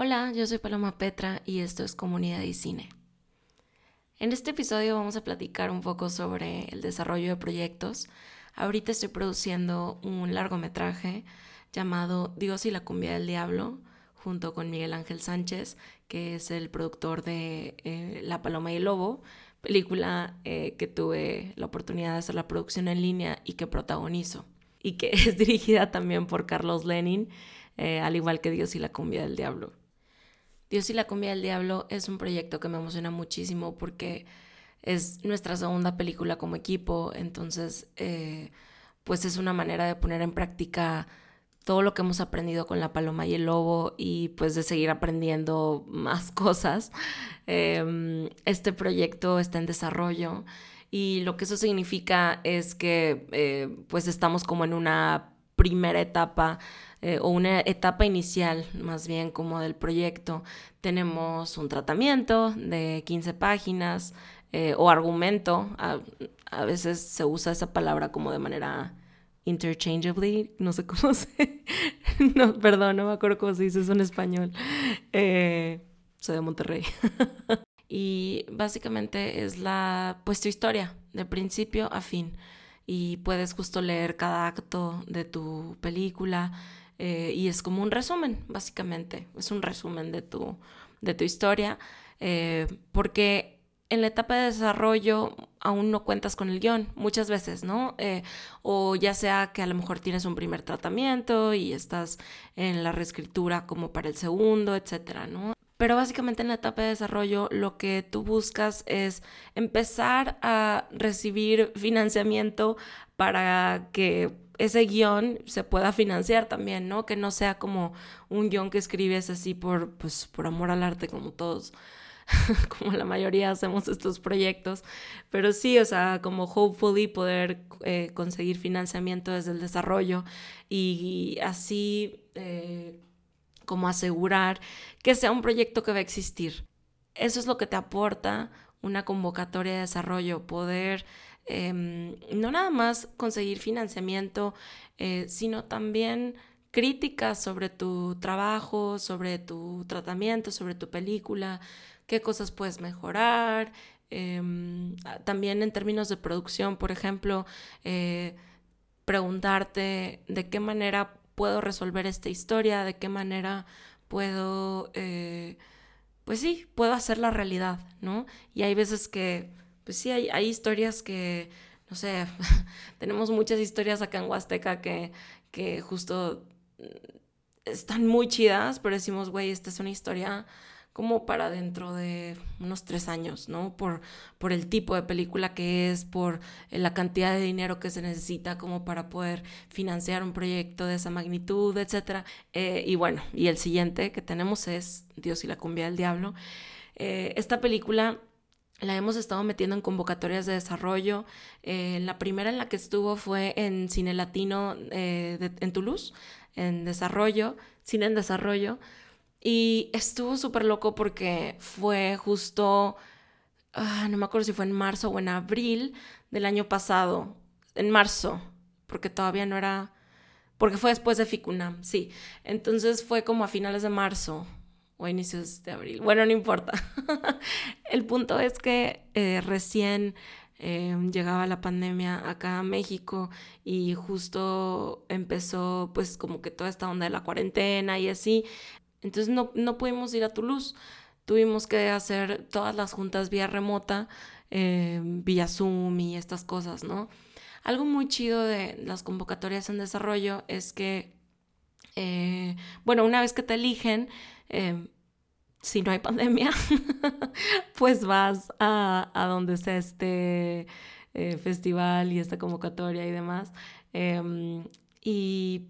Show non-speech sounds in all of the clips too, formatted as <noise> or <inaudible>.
Hola, yo soy Paloma Petra y esto es Comunidad y Cine. En este episodio vamos a platicar un poco sobre el desarrollo de proyectos. Ahorita estoy produciendo un largometraje llamado Dios y la cumbia del diablo, junto con Miguel Ángel Sánchez, que es el productor de eh, La Paloma y el Lobo, película eh, que tuve la oportunidad de hacer la producción en línea y que protagonizo, y que <laughs> es dirigida también por Carlos Lenin, eh, al igual que Dios y la cumbia del diablo. Dios y la cumbia del diablo es un proyecto que me emociona muchísimo porque es nuestra segunda película como equipo, entonces eh, pues es una manera de poner en práctica todo lo que hemos aprendido con la paloma y el lobo y pues de seguir aprendiendo <laughs> más cosas. Em, este proyecto está en desarrollo y lo que eso significa es que eh, pues estamos como en una primera etapa eh, o una etapa inicial más bien como del proyecto. Tenemos un tratamiento de 15 páginas eh, o argumento, a, veces se usa esa palabra como de manera interchangeably, no sé cómo <laughs> se... no, perdón, no me acuerdo cómo se dice eso en español. Eh, soy de Monterrey. <laughs> y básicamente es la, pues tu historia, de principio a fin. Y puedes justo leer cada acto de tu película, eh, y es como un resumen, básicamente, es un resumen de tu, de tu historia, eh, porque en la etapa de desarrollo aún no cuentas con el guion, muchas veces, ¿no? Eh, o ya sea que a lo mejor tienes un primer tratamiento y estás en la reescritura como para el segundo, etcétera, ¿no? Pero básicamente en la etapa de desarrollo lo que tú buscas es empezar a recibir financiamiento para que ese guion se pueda financiar también, ¿no? Que no sea como un guion que escribes así por, pues, por amor al arte, como todos, <laughs> como la mayoría hacemos estos proyectos. Pero sí, o sea, como hopefully poder eh, conseguir financiamiento desde el desarrollo y, así eh, como asegurar que sea un proyecto que va a existir. Eso es lo que te aporta una convocatoria de desarrollo, poder Em, no nada más conseguir financiamiento, eh, sino también críticas sobre tu trabajo, sobre tu tratamiento, sobre tu película, qué cosas puedes mejorar. Em, también en términos de producción, por ejemplo, eh, preguntarte de qué manera puedo resolver esta historia, de qué manera puedo, eh, pues sí, puedo hacer la realidad, ¿no? Y hay veces que pues sí, hay, historias que, no sé, <laughs> tenemos muchas historias acá en Huasteca que, que justo mm, están muy chidas, pero decimos, güey, esta es una historia como para dentro de unos tres años, ¿no? Por, por el tipo de película que es, por la cantidad de dinero que se necesita como para poder financiar un proyecto de esa magnitud, etc. Eh, y bueno, y el siguiente que tenemos es Dios y la cumbia del diablo. Eh, esta película la hemos estado metiendo en convocatorias de desarrollo. Eh, la primera en la que estuvo fue en Cine Latino eh, en Toulouse, en desarrollo, cine en desarrollo. Y estuvo súper loco porque fue justo, ah, no me acuerdo si fue en marzo o en abril del año pasado, en marzo, porque todavía no era, porque fue después de Ficunam, sí. Entonces fue como a finales de marzo o inicios de abril. Bueno, no importa. <laughs> el punto es que eh, recién eh, llegaba la pandemia acá a México y justo empezó pues como que toda esta onda de la cuarentena y así. Entonces no, no pudimos ir a Toulouse. Tuvimos que hacer todas las juntas vía remota, eh, vía Zoom y estas cosas, ¿no? Algo muy chido de las convocatorias en desarrollo es que, bueno, una vez que te eligen, Em, si no hay <laughs> pandemia, pues vas a, donde sea este eh, festival y esta convocatoria y demás. Em, y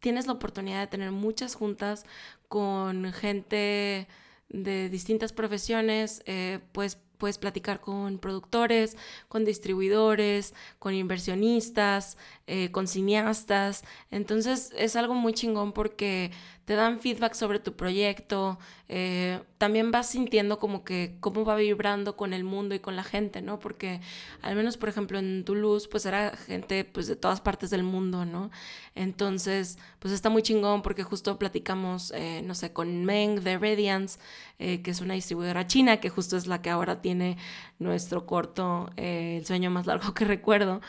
tienes la oportunidad de tener muchas juntas con gente de distintas profesiones, eh, pues puedes platicar con productores, con distribuidores, con inversionistas, eh, con cineastas. Entonces es algo muy chingón porque te dan feedback sobre tu proyecto, eh, también vas sintiendo como que cómo va vibrando con el mundo y con la gente, ¿no? Porque al menos, por ejemplo, en Toulouse, pues era gente pues de todas partes del mundo, ¿no? Entonces, pues está muy chingón porque justo platicamos, eh, no sé, con Meng de Radiance, eh, que es una distribuidora china, que justo es la que ahora tiene nuestro corto, El sueño más largo que recuerdo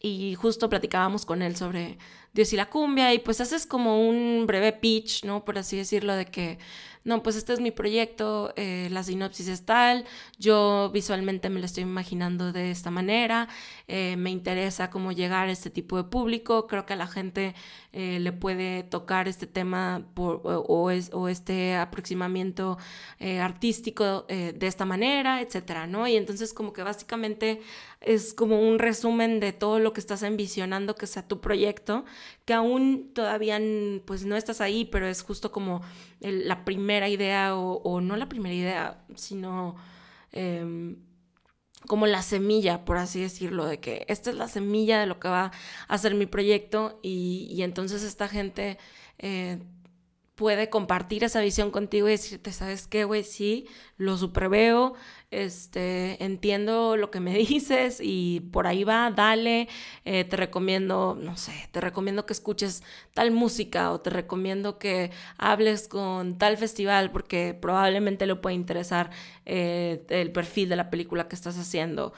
y justo platicábamos con él sobre Dios y la cumbia y pues haces como un breve pitch, ¿no? Por así decirlo, de que no, pues este es mi proyecto, eh, la sinopsis es tal, yo visualmente me lo estoy imaginando de esta manera, eh, me interesa cómo llegar a este tipo de público, creo que a la gente eh, le puede tocar este tema o, o, este aproximamiento artístico de esta manera, etcétera, ¿no? Y entonces como que básicamente es como un resumen de todo lo que estás envisionando que sea tu proyecto, que aún todavía pues no estás ahí, pero es justo como la primera idea o, no la primera idea, sino em, como la semilla, por así decirlo, de que esta es la semilla de lo que va a ser mi proyecto y, entonces esta gente... Eh, puede compartir esa visión contigo y decirte, ¿sabes qué, güey? Sí, lo superveo, este, entiendo lo que me <laughs> dices y por ahí va, dale, eh, te recomiendo, no sé, te recomiendo que escuches tal música o te recomiendo que hables con tal festival porque probablemente le puede interesar eh, el perfil de la película que estás haciendo.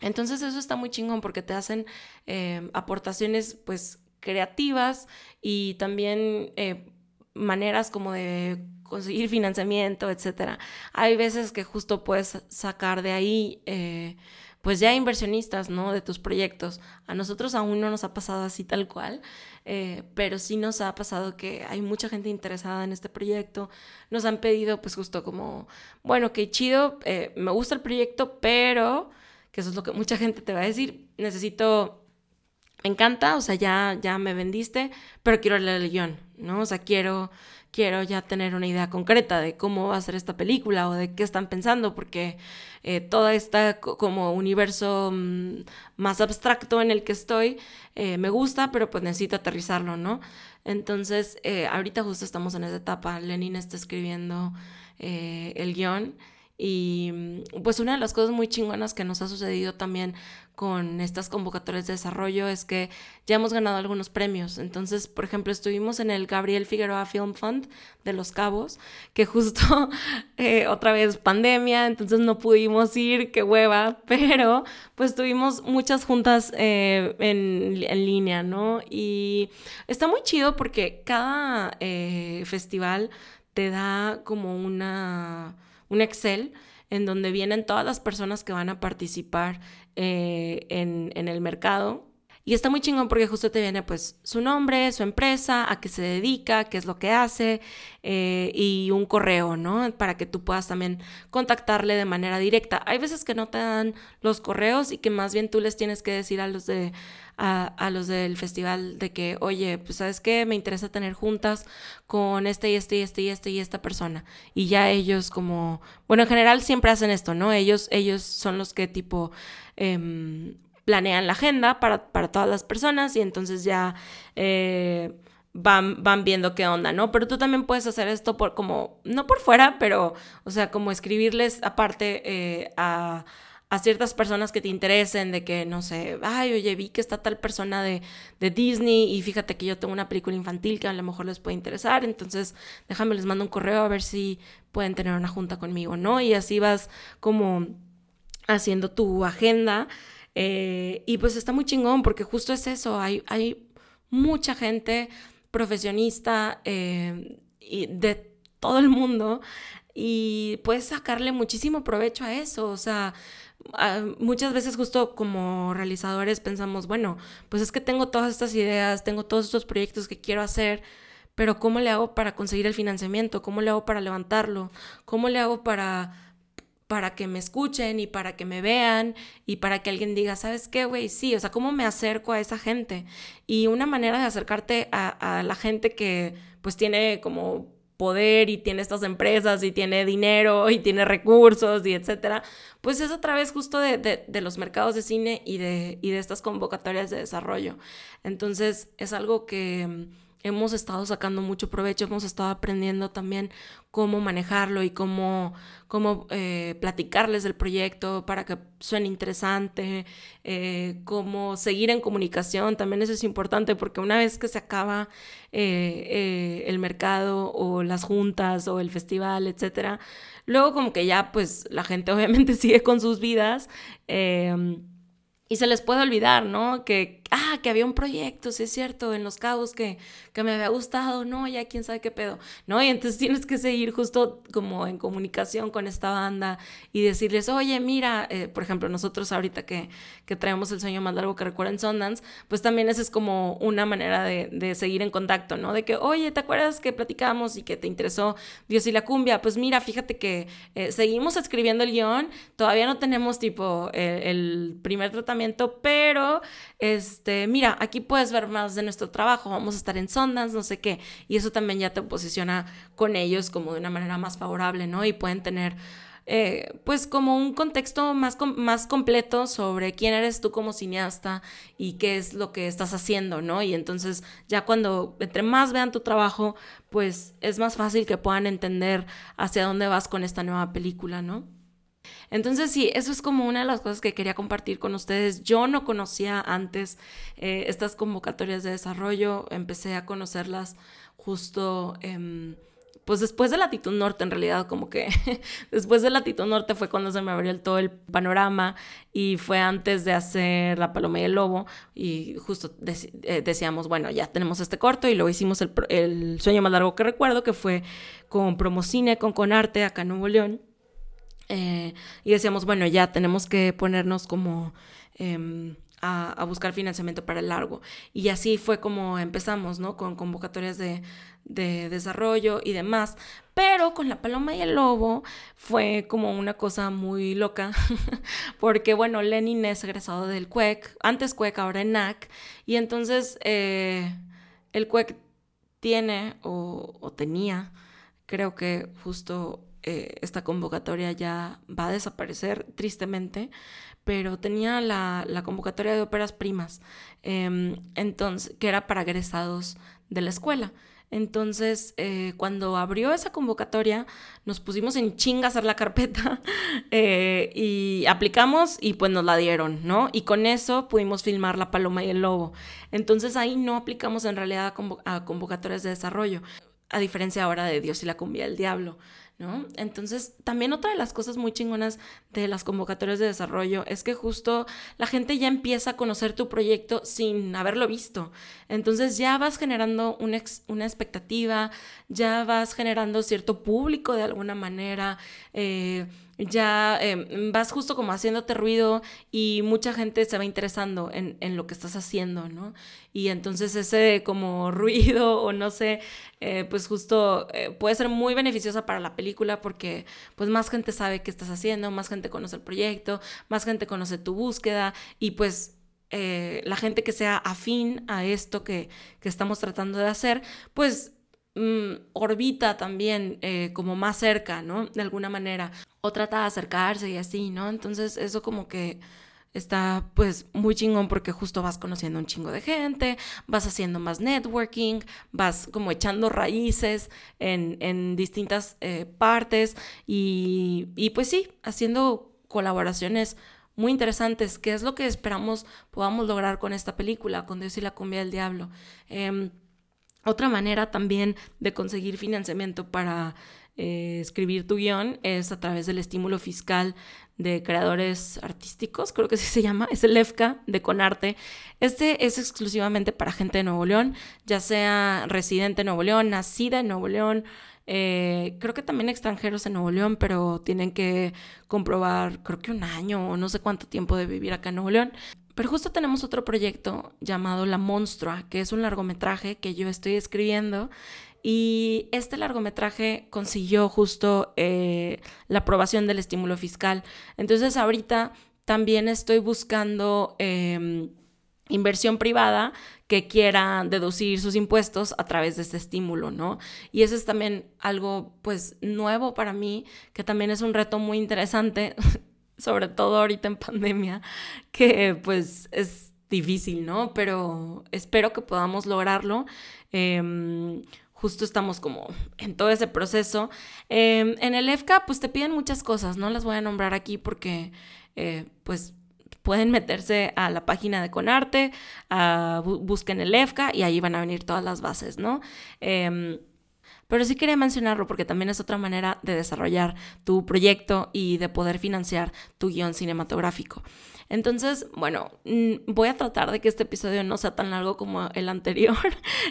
Entonces eso está muy chingón porque te hacen eh, aportaciones pues creativas y también maneras como de conseguir financiamiento, etcétera. Hay veces que justo puedes sacar de ahí, eh, pues ya inversionistas, ¿no? De tus proyectos. A nosotros aún no nos ha pasado así tal cual, eh, pero sí nos ha pasado que hay mucha gente interesada en este proyecto. Nos han pedido, pues justo como, bueno, qué chido, eh, me gusta el proyecto, pero, que eso es lo que mucha gente te va a decir, necesito me encanta, o sea, ya, ya me vendiste, pero quiero leer el guion, ¿no? O sea, quiero, quiero ya tener una idea concreta de cómo va a ser esta película o de qué están pensando, porque eh, todo este como universo mm, más abstracto en el que estoy eh, me gusta, pero pues necesito aterrizarlo, ¿no? Entonces, eh, ahorita justo estamos en esa etapa, Lenin está escribiendo el guion y mm, pues una de las cosas muy chingonas que nos ha sucedido también con estas convocatorias de desarrollo es que ya hemos ganado algunos premios. Entonces, por ejemplo, estuvimos en el Gabriel Figueroa Film Fund de Los Cabos, que justo <laughs> eh, otra vez pandemia, entonces no pudimos ir, qué hueva, pero pues tuvimos muchas juntas eh, en, en, línea, ¿no? Y está muy chido porque cada eh, festival te da como una un Excel en donde vienen todas las personas que van a participar eh, en, en el mercado y está muy chingón porque justo te viene pues su nombre, su empresa, a qué se dedica, qué es lo que hace eh, y un correo, ¿no? Para que tú puedas también contactarle de manera directa. Hay veces que no te dan los correos y que más bien tú les tienes que decir a los de a, los del festival de que, oye, pues sabes qué, me interesa tener juntas con este y este y este y este y esta persona. Y ya ellos como, bueno, en general siempre hacen esto, ¿no? Ellos, ellos son los que tipo... Em, planean la agenda para, para todas las personas y entonces ya eh, van, van viendo qué onda, ¿no? Pero tú también puedes hacer esto por como, no por fuera, pero, o sea, como escribirles aparte eh, a, a ciertas personas que te interesen, de que, no sé, ay, oye, vi que está tal persona de, de, Disney y fíjate que yo tengo una película infantil que a lo mejor les puede interesar, entonces déjame, les mando un correo a ver si pueden tener una junta conmigo, ¿no? Y así vas como haciendo tu agenda eh, y pues está muy chingón porque justo es eso, hay, hay mucha gente profesionista eh, de todo el mundo y puedes sacarle muchísimo provecho a eso, o sea, muchas veces justo como realizadores pensamos, bueno, pues es que tengo todas estas ideas, tengo todos estos proyectos que quiero hacer, pero ¿cómo le hago para conseguir el financiamiento? ¿Cómo le hago para levantarlo? ¿Cómo le hago para para que me escuchen y para que me vean y para que alguien diga, ¿sabes qué, güey? Sí, o sea, ¿cómo me acerco a esa gente? Y una manera de acercarte a, la gente que pues tiene como poder y tiene estas empresas y tiene dinero y tiene recursos y etcétera, pues es a través justo de, de, los mercados de cine y de, y de estas convocatorias de desarrollo. Entonces es algo que hemos estado sacando mucho provecho, hemos estado aprendiendo también cómo manejarlo y cómo, cómo eh, platicarles del proyecto para que suene interesante, eh, cómo seguir en comunicación, también eso es importante porque una vez que se acaba eh, el mercado o las juntas o el festival, etcétera, luego como que ya pues la gente <laughs> obviamente sigue con sus vidas. Y se les puede olvidar, ¿no? Que, ah, que había un proyecto, sí es cierto, en Los Cabos que, que me había gustado, no, ya quién sabe qué pedo, ¿no? Y entonces <laughs> tienes que seguir justo como en comunicación con esta banda y decirles, oye, mira, eh, por ejemplo, nosotros ahorita que, que traemos el sueño más largo que recuerda en Sundance, pues también esa es como una manera de, de, seguir en contacto, ¿no? De que, oye, ¿te acuerdas que platicamos y que te interesó Dios y la cumbia? Pues mira, fíjate que eh, seguimos escribiendo el guion, todavía no tenemos tipo el, el primer tratamiento pero este, mira, aquí puedes ver más de nuestro trabajo, vamos a estar en Sundance, no sé qué, y eso también ya te posiciona con ellos como de una manera más favorable, ¿no? Y pueden tener eh, pues como un contexto más, más completo sobre quién eres tú como cineasta y qué es lo que estás haciendo, ¿no? Y entonces ya cuando entre más vean tu trabajo, pues es más fácil que puedan entender hacia dónde vas con esta nueva película, ¿no? Entonces sí, eso es como una de las cosas que quería compartir con ustedes. Yo no conocía antes eh, estas convocatorias de desarrollo, empecé a conocerlas justo... pues después de Latitud Norte, en realidad, como que <laughs> después de Latitud Norte fue cuando se me abrió todo el panorama y fue antes de hacer La Paloma y el Lobo y justo eh, decíamos, bueno, ya tenemos este corto y luego hicimos el, el, sueño más largo que recuerdo, que fue con Promocine, con Conarte, acá en Nuevo León. Eh, y decíamos, bueno, ya tenemos que ponernos como em, a, buscar financiamiento para el largo. Y así fue como empezamos, ¿no? Con convocatorias de, desarrollo y demás. Pero con la paloma y el lobo fue como una cosa muy loca, <laughs> porque bueno, Lenin es egresado del CUEC, antes CUEC, ahora ENAC, y entonces eh, el CUEC tiene o, o tenía, creo que justo eh, esta convocatoria ya va a desaparecer tristemente, pero tenía la, convocatoria de óperas primas, em, entonces, que era para egresados de la escuela. Entonces, eh, cuando abrió esa convocatoria, nos pusimos en chinga a hacer la carpeta <laughs> eh, y aplicamos y pues nos la dieron, ¿no? Y con eso pudimos filmar La Paloma y el Lobo. Entonces ahí no aplicamos en realidad a, convocatorias de desarrollo, a diferencia ahora de Dios y la cumbia del diablo. ¿No? Entonces, también otra de las cosas muy chingonas de las convocatorias de desarrollo es que justo la gente ya empieza a conocer tu proyecto sin haberlo visto. Entonces ya vas generando una, una expectativa, ya vas generando cierto público de alguna manera. Eh, ya em, vas justo como haciéndote ruido y mucha gente se va interesando en, en, lo que estás haciendo, ¿no? Y entonces ese como <laughs> ruido o no sé, eh, pues justo eh, puede ser muy beneficiosa para la película porque pues más gente sabe qué estás haciendo, más gente conoce el proyecto, más gente conoce tu búsqueda y pues eh, la gente que sea afín a esto que, que estamos tratando de hacer, pues mm, orbita también como más cerca, ¿no? De alguna manera o trata de acercarse y así, ¿no? Entonces eso como que está pues muy chingón porque justo vas conociendo un chingo de gente, vas haciendo más networking, vas como echando raíces en, distintas eh, partes y, y pues sí, haciendo colaboraciones muy interesantes, que es lo que esperamos podamos lograr con esta película, con Dios y la cumbia del diablo. Em, otra manera también de conseguir financiamiento para eh, escribir tu guion es a través del estímulo fiscal de creadores artísticos, creo que así se llama, es el EFCA de Conarte. Este es exclusivamente para gente de Nuevo León, ya sea residente en Nuevo León, nacida en Nuevo León, eh, creo que también extranjeros en Nuevo León, pero tienen que comprobar, creo que un año o no sé cuánto tiempo de vivir acá en Nuevo León. Pero justo tenemos otro proyecto llamado La Monstrua, que es un largometraje que yo estoy escribiendo y este largometraje consiguió justo eh, la aprobación del estímulo fiscal. Entonces ahorita también estoy buscando em, inversión privada que quiera deducir sus impuestos a través de este estímulo, ¿no? Y eso es también algo pues nuevo para mí, que también es un reto muy interesante, <laughs> sobre todo ahorita en pandemia, <laughs> que pues es difícil, ¿no? Pero espero que podamos lograrlo. Em, justo estamos como en todo ese proceso. Em, en el EFCA, pues te piden muchas cosas, no las voy a nombrar aquí porque, eh, pues, pueden meterse a la página de Conarte, busquen el EFCA y ahí van a venir todas las bases, ¿no? Pero sí quería mencionarlo porque también es otra manera de desarrollar tu proyecto y de poder financiar tu guion cinematográfico. Entonces, bueno, mm, voy a tratar de que este episodio no sea tan largo como <laughs> el anterior.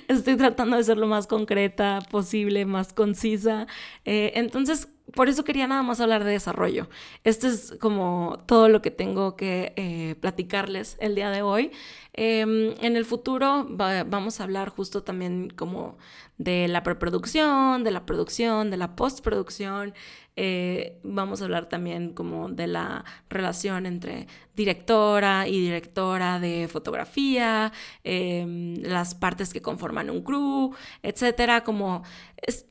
Estoy tratando de ser lo más concreta posible, más concisa. Eh, entonces, por eso quería nada más hablar de desarrollo. Esto es como todo lo que tengo que eh, platicarles el día de hoy. Em, en el futuro vamos a hablar justo también como de la preproducción, de la producción, de la postproducción. Eh, vamos a hablar también como de la relación entre directora y directora de fotografía, em, las partes que conforman un crew, etcétera. Como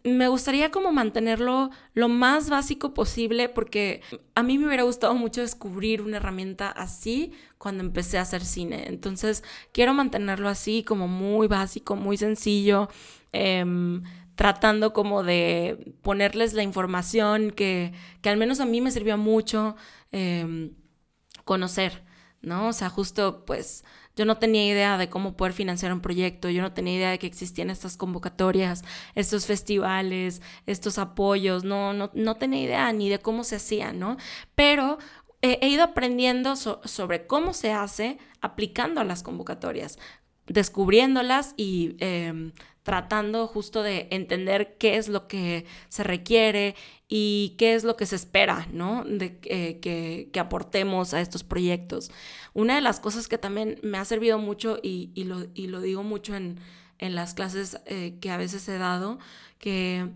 me gustaría como mantenerlo lo más básico posible porque a mí me hubiera gustado mucho descubrir una herramienta así cuando empecé a hacer cine. Entonces quiero mantenerlo así como muy básico, muy sencillo. Em, tratando como de ponerles la información que, al menos a mí me sirvió mucho em, conocer, ¿no? O sea, justo pues yo no tenía idea de cómo poder financiar un proyecto, yo no tenía idea de que existían estas convocatorias, estos festivales, estos apoyos, no, no, no tenía idea ni de cómo se hacía, ¿no? Pero he ido aprendiendo sobre cómo se hace aplicando a las convocatorias, descubriéndolas y em, tratando justo de entender qué es lo que se requiere y qué es lo que se espera, ¿no? De que, aportemos a estos proyectos. Una de las cosas que también me ha servido mucho y, lo, digo mucho en, las clases eh, que a veces he dado, que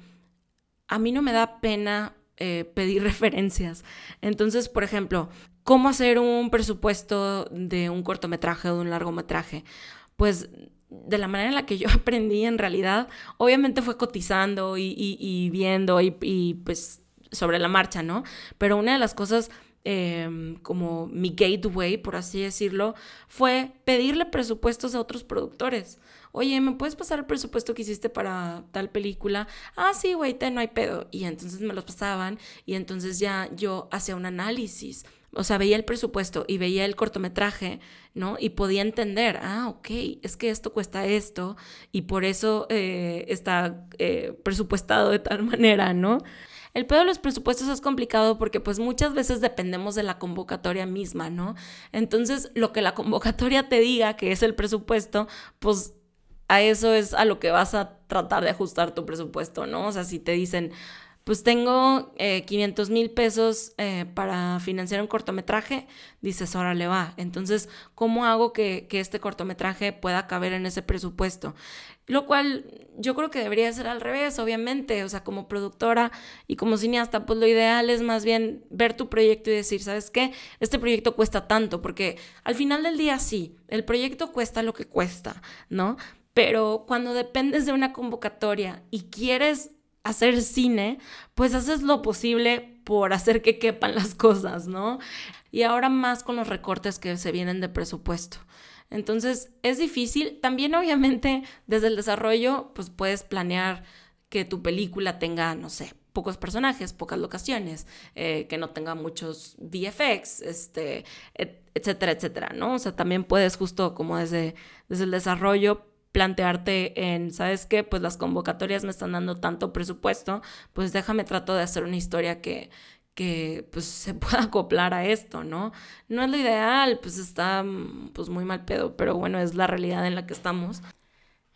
a mí no me da pena eh, pedir <laughs> referencias. Entonces, por ejemplo, ¿cómo hacer un presupuesto de un cortometraje o de un largometraje? Pues de la manera en la que yo <laughs> aprendí en realidad, obviamente fue cotizando y, viendo y, pues sobre la marcha, ¿no? Pero una de las cosas em, como mi gateway, por así decirlo, fue pedirle presupuestos a otros productores. Oye, ¿me puedes pasar el presupuesto que hiciste para tal película? Ah, sí, güey, no hay pedo. Y entonces me los pasaban y entonces ya yo hacía un análisis o sea, veía el presupuesto y veía el cortometraje, ¿no? Y podía entender, ah, ok, es que esto cuesta esto y por eso eh, está eh, presupuestado de tal <laughs> manera, ¿no? El pedo de los presupuestos es complicado porque pues muchas veces dependemos de la convocatoria misma, ¿no? Entonces, lo que la <laughs> convocatoria te diga que es el presupuesto, pues a eso es a lo que vas a tratar de ajustar tu presupuesto, ¿no? O sea, si te dicen, pues tengo 500 eh, mil pesos eh, para financiar un cortometraje, dices, órale va. Entonces, ¿cómo hago que, que, este cortometraje pueda caber en ese presupuesto? Lo cual yo creo que debería ser al revés, obviamente. O sea, como productora y como cineasta, pues lo ideal es más bien ver tu proyecto y decir, ¿sabes qué? Este proyecto cuesta tanto, porque al final del día sí, el proyecto cuesta lo que cuesta, ¿no? Pero cuando dependes de una convocatoria y quieres hacer cine, pues haces lo posible por hacer que quepan las cosas, ¿no? Y ahora más con los recortes que se vienen de presupuesto. Entonces, es difícil. También, obviamente, desde el desarrollo, pues puedes planear que tu película tenga, no sé, pocos personajes, pocas locaciones, eh, que no tenga muchos VFX, este, etcétera, etcétera, ¿no? O sea, también puedes justo como desde, desde el desarrollo plantearte en, ¿sabes qué? Pues las convocatorias me están dando tanto presupuesto, pues déjame trato de hacer una historia que, que pues <laughs> se pueda acoplar a esto, ¿no? No es lo ideal, pues está pues muy mal pedo, pero bueno, es la realidad en la que estamos.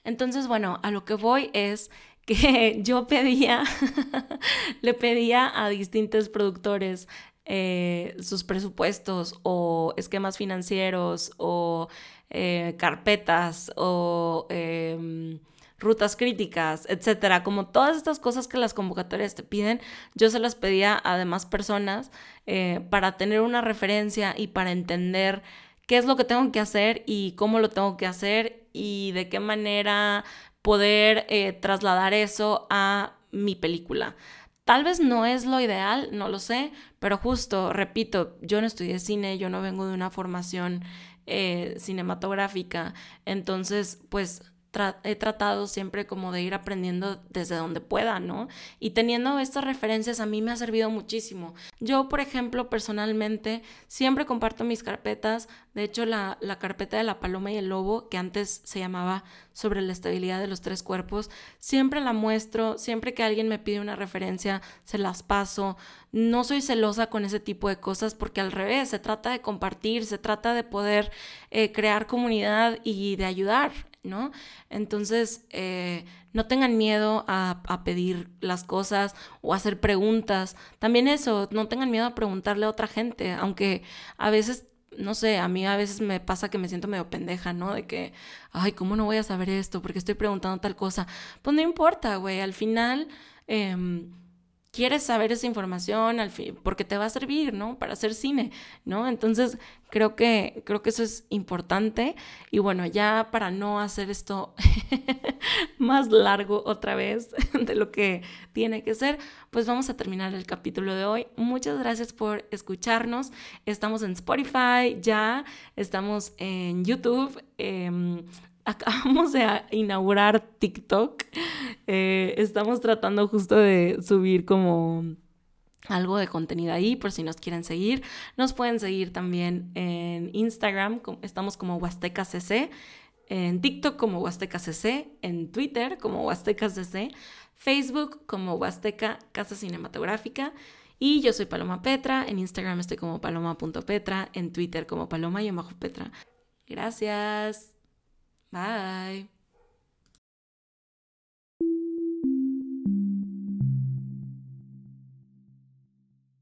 Entonces, bueno, a lo que voy es que <laughs> yo pedía, <laughs> le pedía a distintos productores eh, sus presupuestos o esquemas financieros o eh, carpetas o em, rutas críticas, etcétera. Como todas estas cosas que las convocatorias te piden, yo se las pedía a demás personas eh, para tener una referencia y para entender qué es lo que tengo que hacer y cómo lo tengo que hacer y de qué manera poder eh, trasladar eso a mi película. Tal vez no es lo ideal, no lo sé, pero justo, repito, yo no estudié cine, yo no vengo de una formación eh, cinematográfica. Entonces, pues he tratado siempre como de ir aprendiendo desde donde pueda, ¿no? Y teniendo estas referencias a mí me ha servido muchísimo. Yo, por ejemplo, personalmente, siempre comparto mis carpetas. De hecho, la, la carpeta de la paloma y el lobo, que antes se llamaba sobre la estabilidad de los tres cuerpos, siempre la muestro, siempre que alguien me pide una referencia, se las paso. No soy celosa con ese tipo de cosas porque al revés, se trata de compartir, se trata de poder eh, crear comunidad y de ayudar. ¿No? Entonces, eh, no tengan miedo a, a, pedir las cosas o hacer preguntas. También eso, no tengan miedo a preguntarle a otra gente, aunque a veces, no sé, a mí a veces me pasa que me siento medio pendeja, ¿no? De que, ay, ¿cómo no voy a saber esto? Porque estoy preguntando tal cosa. Pues no importa, güey, al final... Eh, quieres saber esa información al fin, porque te va a servir, ¿no? Para hacer cine, ¿no? Entonces, creo que, creo que eso es importante. Y bueno, ya para no hacer esto <laughs> más largo otra vez <laughs> de lo que tiene que ser, pues vamos a terminar el capítulo de hoy. Muchas gracias por escucharnos. Estamos en Spotify ya, estamos en YouTube. Eh, acabamos de inaugurar TikTok. Eh, estamos tratando justo de subir como algo de contenido ahí por si nos quieren seguir. Nos pueden seguir también en Instagram, estamos como Huasteca CC, en TikTok como Huasteca CC, en Twitter como Huasteca CC, Facebook como Huasteca Casa Cinematográfica. Y yo soy Paloma Petra, en Instagram estoy como paloma.petra, en Twitter como paloma y bajo Petra. Gracias. Bye.